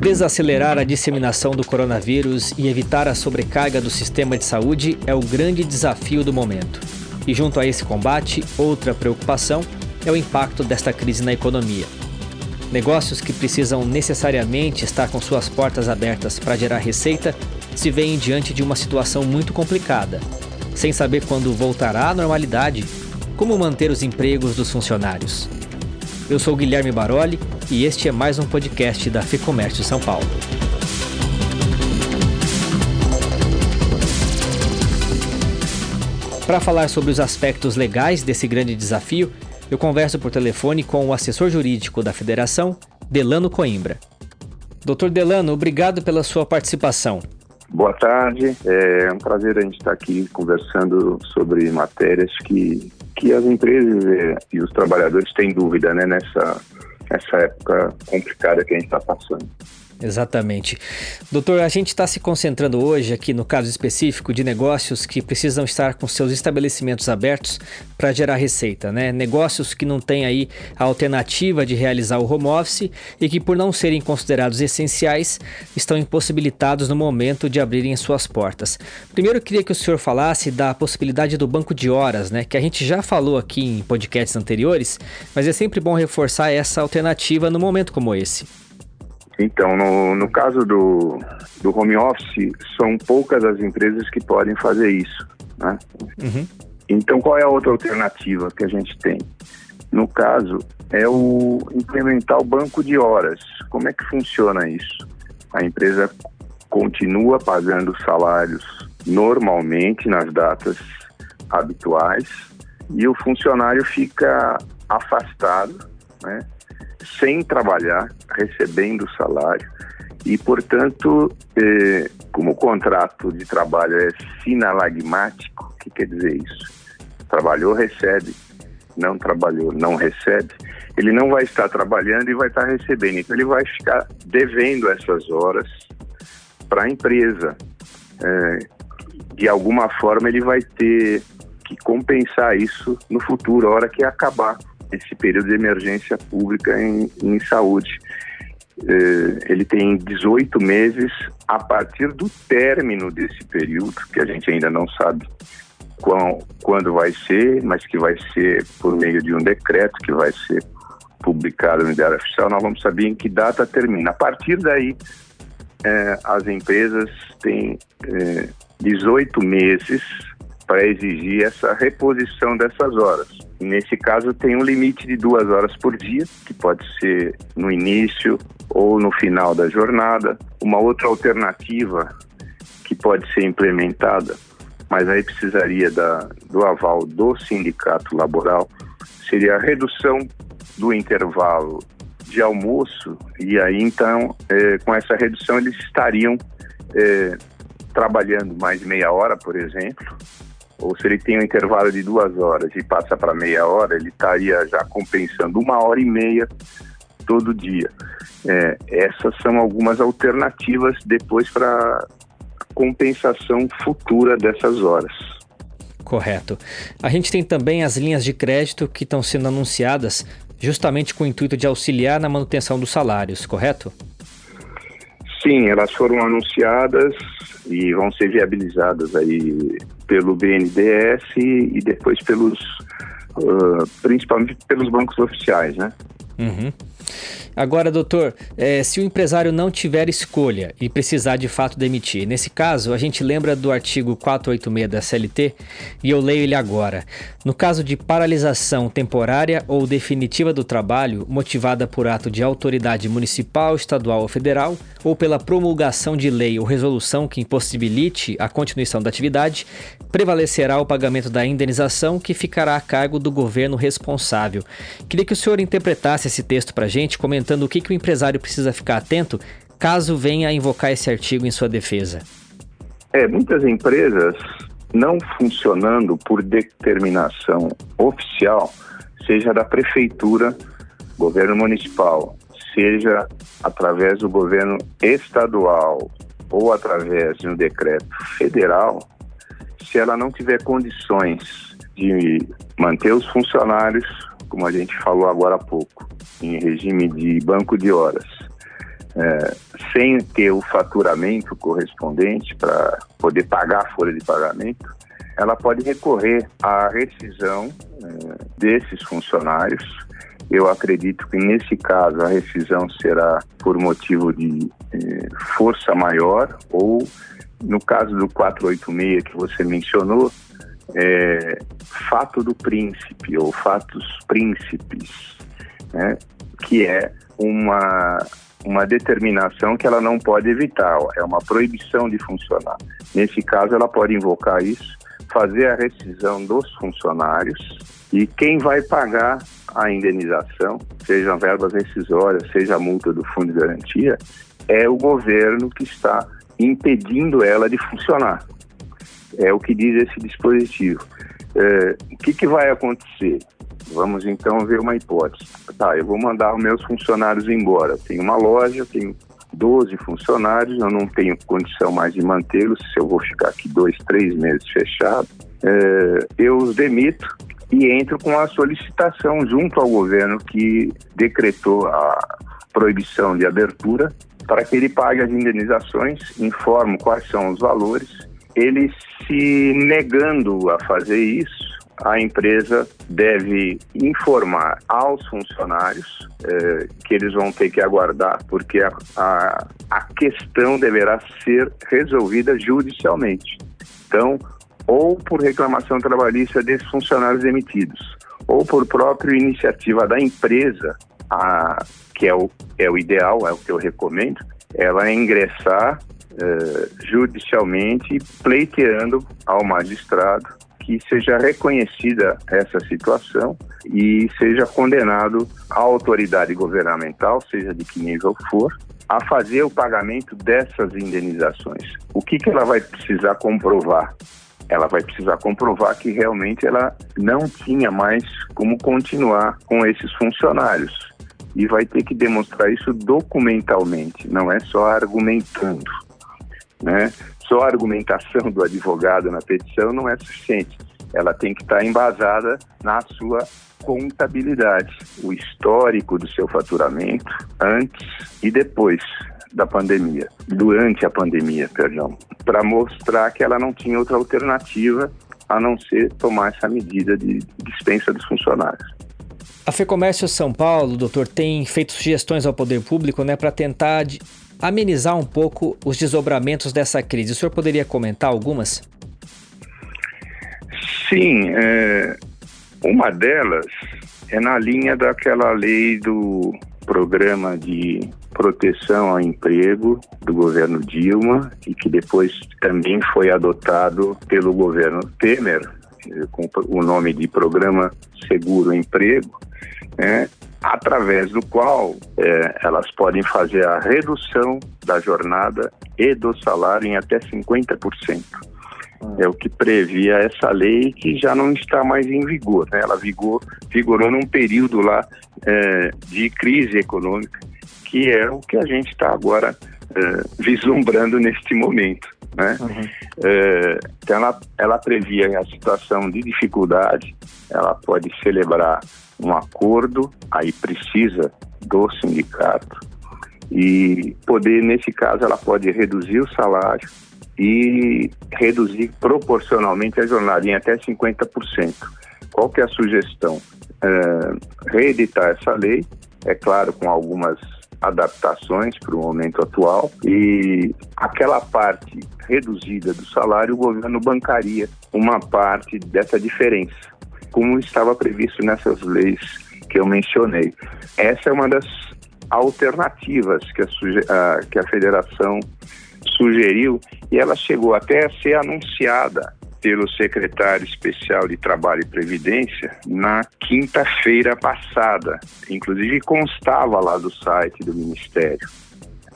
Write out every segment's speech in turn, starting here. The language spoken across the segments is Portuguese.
Desacelerar a disseminação do coronavírus e evitar a sobrecarga do sistema de saúde é o grande desafio do momento. E junto a esse combate, outra preocupação é o impacto desta crise na economia. Negócios que precisam necessariamente estar com suas portas abertas para gerar receita se veem diante de uma situação muito complicada. Sem saber quando voltará à normalidade, como manter os empregos dos funcionários. Eu sou Guilherme Baroli e este é mais um podcast da FEComércio São Paulo. Para falar sobre os aspectos legais desse grande desafio, eu converso por telefone com o assessor jurídico da federação, Delano Coimbra. Doutor Delano, obrigado pela sua participação. Boa tarde, é um prazer a gente estar aqui conversando sobre matérias que, que as empresas e os trabalhadores têm dúvida né, nessa, nessa época complicada que a gente está passando. Exatamente. Doutor, a gente está se concentrando hoje aqui no caso específico de negócios que precisam estar com seus estabelecimentos abertos para gerar receita, né? Negócios que não têm aí a alternativa de realizar o home office e que por não serem considerados essenciais estão impossibilitados no momento de abrirem suas portas. Primeiro eu queria que o senhor falasse da possibilidade do banco de horas, né? Que a gente já falou aqui em podcasts anteriores, mas é sempre bom reforçar essa alternativa no momento como esse. Então, no, no caso do, do home office, são poucas as empresas que podem fazer isso. Né? Uhum. Então, qual é a outra alternativa que a gente tem? No caso, é o implementar o banco de horas. Como é que funciona isso? A empresa continua pagando salários normalmente nas datas habituais e o funcionário fica afastado, né? Sem trabalhar, recebendo salário. E, portanto, eh, como o contrato de trabalho é sinalagmático, o que quer dizer isso? Trabalhou, recebe. Não trabalhou, não recebe. Ele não vai estar trabalhando e vai estar recebendo. Então, ele vai ficar devendo essas horas para a empresa. Eh, de alguma forma, ele vai ter que compensar isso no futuro, a hora que acabar esse período de emergência pública em, em saúde. É, ele tem 18 meses a partir do término desse período, que a gente ainda não sabe qual, quando vai ser, mas que vai ser por meio de um decreto que vai ser publicado no Diário Oficial, nós vamos saber em que data termina. A partir daí, é, as empresas têm é, 18 meses para exigir essa reposição dessas horas. Nesse caso, tem um limite de duas horas por dia, que pode ser no início ou no final da jornada. Uma outra alternativa que pode ser implementada, mas aí precisaria da, do aval do sindicato laboral, seria a redução do intervalo de almoço, e aí então, é, com essa redução, eles estariam é, trabalhando mais meia hora, por exemplo, ou se ele tem um intervalo de duas horas e passa para meia hora, ele estaria já compensando uma hora e meia todo dia. É, essas são algumas alternativas depois para compensação futura dessas horas. Correto. A gente tem também as linhas de crédito que estão sendo anunciadas justamente com o intuito de auxiliar na manutenção dos salários, correto? Sim, elas foram anunciadas e vão ser viabilizadas aí pelo BNDES e depois pelos, uh, principalmente pelos bancos oficiais, né? Uhum. Agora, doutor, é, se o empresário não tiver escolha e precisar de fato demitir, nesse caso, a gente lembra do artigo 486 da CLT e eu leio ele agora. No caso de paralisação temporária ou definitiva do trabalho, motivada por ato de autoridade municipal, estadual ou federal, ou pela promulgação de lei ou resolução que impossibilite a continuação da atividade, prevalecerá o pagamento da indenização que ficará a cargo do governo responsável. Queria que o senhor interpretasse esse texto para a gente, comentando o que, que o empresário precisa ficar atento caso venha a invocar esse artigo em sua defesa. É, muitas empresas não funcionando por determinação oficial, seja da prefeitura, governo municipal, seja através do governo estadual ou através de um decreto federal, se ela não tiver condições de manter os funcionários, como a gente falou agora há pouco, em regime de banco de horas, é, sem ter o faturamento correspondente para poder pagar a folha de pagamento, ela pode recorrer à rescisão é, desses funcionários. Eu acredito que nesse caso a rescisão será por motivo de é, força maior ou no caso do 486 que você mencionou, é, fato do príncipe ou fatos príncipes, né, que é uma, uma determinação que ela não pode evitar, é uma proibição de funcionar. Nesse caso, ela pode invocar isso, fazer a rescisão dos funcionários e quem vai pagar a indenização, seja verbas rescisórias, seja a multa do fundo de garantia, é o governo que está impedindo ela de funcionar. É o que diz esse dispositivo. É, o que, que vai acontecer? Vamos então ver uma hipótese. Tá, eu vou mandar os meus funcionários embora. tenho uma loja, tenho 12 funcionários, eu não tenho condição mais de mantê-los, se eu vou ficar aqui dois, três meses fechado. É, eu os demito e entro com a solicitação junto ao governo que decretou a proibição de abertura para que ele pague as indenizações, informo quais são os valores. Ele se negando a fazer isso, a empresa deve informar aos funcionários eh, que eles vão ter que aguardar, porque a, a, a questão deverá ser resolvida judicialmente. Então, ou por reclamação trabalhista desses funcionários demitidos, ou por própria iniciativa da empresa, a, que é o, é o ideal, é o que eu recomendo, ela ingressar uh, judicialmente pleiteando ao magistrado que seja reconhecida essa situação e seja condenado a autoridade governamental, seja de que nível for, a fazer o pagamento dessas indenizações. O que, que ela vai precisar comprovar? Ela vai precisar comprovar que realmente ela não tinha mais como continuar com esses funcionários e vai ter que demonstrar isso documentalmente, não é só argumentando, né? Só a argumentação do advogado na petição não é suficiente. Ela tem que estar embasada na sua contabilidade, o histórico do seu faturamento antes e depois da pandemia, durante a pandemia, perdão, para mostrar que ela não tinha outra alternativa a não ser tomar essa medida de dispensa dos funcionários. A FEComércio São Paulo, doutor, tem feito sugestões ao poder público né, para tentar amenizar um pouco os desdobramentos dessa crise. O senhor poderia comentar algumas? Sim, é, uma delas é na linha daquela lei do programa de proteção ao emprego do governo Dilma e que depois também foi adotado pelo governo Temer, com o nome de Programa Seguro Emprego, né, através do qual é, elas podem fazer a redução da jornada e do salário em até 50%. É o que previa essa lei que já não está mais em vigor. Né? Ela vigor, vigorou num período lá é, de crise econômica, que é o que a gente está agora é, vislumbrando neste momento. Né? Uhum. É, então ela, ela previa a situação de dificuldade, ela pode celebrar um acordo, aí precisa do sindicato, e poder, nesse caso, ela pode reduzir o salário e reduzir proporcionalmente a jornada em até 50%. Qual que é a sugestão? É, reeditar essa lei, é claro, com algumas adaptações para o momento atual e aquela parte reduzida do salário o governo bancaria uma parte dessa diferença, como estava previsto nessas leis que eu mencionei. Essa é uma das alternativas que a, a, que a federação sugeriu e ela chegou até a ser anunciada pelo secretário especial de Trabalho e Previdência na quinta-feira passada. Inclusive constava lá do site do Ministério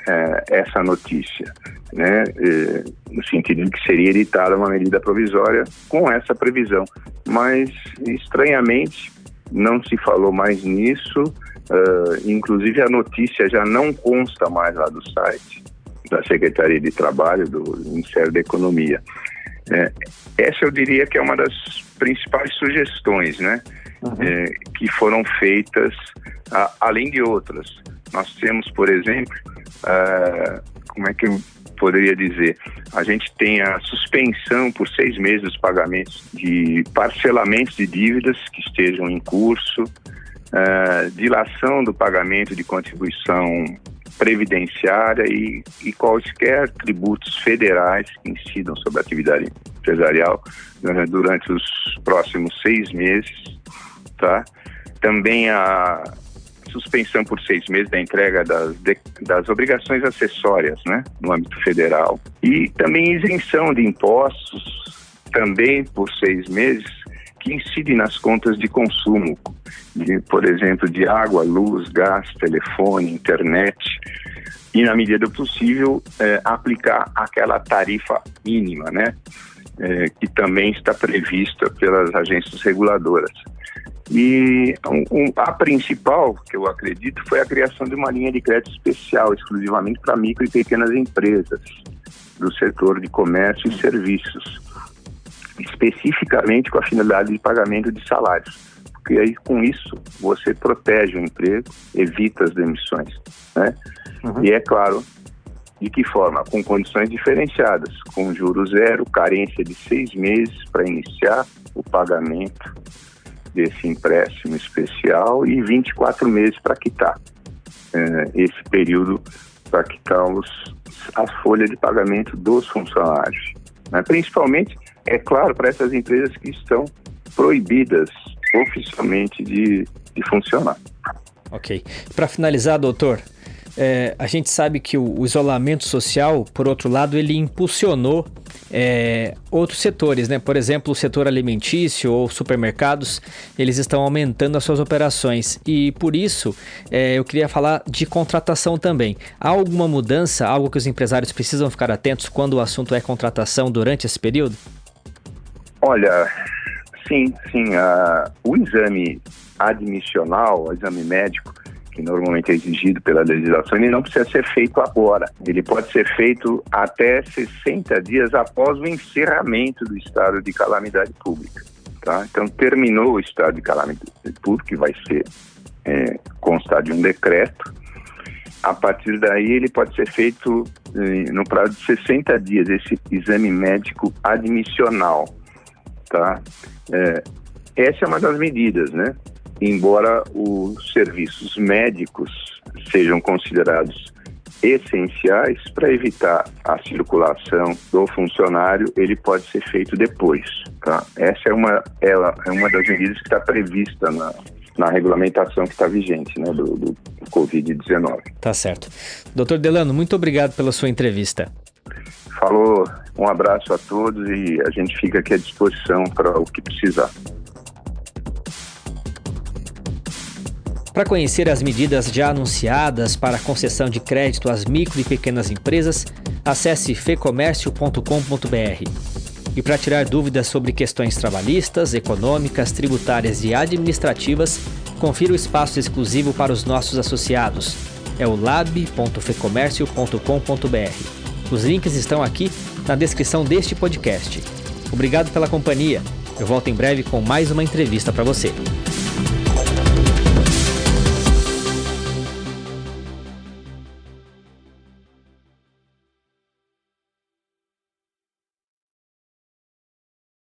é, essa notícia, né? É, no sentido de que seria editada uma medida provisória com essa previsão. Mas, estranhamente, não se falou mais nisso, uh, inclusive a notícia já não consta mais lá do site da Secretaria de Trabalho do Ministério da Economia. É, essa eu diria que é uma das principais sugestões, né? Uhum. É, que foram feitas, a, além de outras. Nós temos, por exemplo, como é que eu poderia dizer? A gente tem a suspensão por seis meses dos pagamentos de parcelamentos de dívidas que estejam em curso, dilação do pagamento de contribuição previdenciária e, e quaisquer tributos federais que incidam sobre a atividade empresarial né, durante os próximos seis meses, tá? Também a suspensão por seis meses da entrega das, de, das obrigações acessórias, né, no âmbito federal. E também isenção de impostos, também por seis meses, que incidem nas contas de consumo, de, por exemplo, de água, luz, gás, telefone, internet, e, na medida do possível, é, aplicar aquela tarifa mínima, né, é, que também está prevista pelas agências reguladoras. E um, a principal, que eu acredito, foi a criação de uma linha de crédito especial, exclusivamente para micro e pequenas empresas do setor de comércio e serviços, especificamente com a finalidade de pagamento de salários. Porque aí, com isso, você protege o emprego, evita as demissões. Né? Uhum. E é claro, de que forma? Com condições diferenciadas, com juros zero, carência de seis meses para iniciar o pagamento desse empréstimo especial e 24 meses para quitar. É, esse período para quitar os, a folha de pagamento dos funcionários. Né? Principalmente, é claro, para essas empresas que estão proibidas oficialmente de, de funcionar. Ok. Para finalizar, doutor, é, a gente sabe que o, o, isolamento social, por outro lado, ele impulsionou é, outros setores, né? Por exemplo, o setor alimentício ou supermercados, eles estão aumentando as suas operações e por isso é, eu queria falar de contratação também. Há alguma mudança, algo que os empresários precisam ficar atentos quando o assunto é contratação durante esse período? Olha, sim, sim. Uh, o exame admissional, o exame médico, que normalmente é exigido pela legislação, ele não precisa ser feito agora. Ele pode ser feito até 60 dias após o encerramento do estado de calamidade pública. Tá? Então, terminou o estado de calamidade pública, que vai ser é, constar de um decreto. A partir daí, ele pode ser feito eh, no prazo de 60 dias, esse exame médico admissional. Tá? É, essa é uma das medidas, né? embora os serviços médicos sejam considerados essenciais para evitar a circulação do funcionário, ele pode ser feito depois. Tá? Essa é uma, ela, é uma das medidas que está prevista na, na regulamentação que está vigente né, do, do Covid-19. Tá certo. Doutor Delano, muito obrigado pela sua entrevista. Falou, um abraço a todos e a gente fica aqui à disposição para o que precisar. Para conhecer as medidas já anunciadas para concessão de crédito às micro e pequenas empresas, acesse fecomércio.com.br. E para tirar dúvidas sobre questões trabalhistas, econômicas, tributárias e administrativas, confira o espaço exclusivo para os nossos associados. É o lab.fecomércio.com.br. Os links estão aqui na descrição deste podcast. Obrigado pela companhia. Eu volto em breve com mais uma entrevista para você.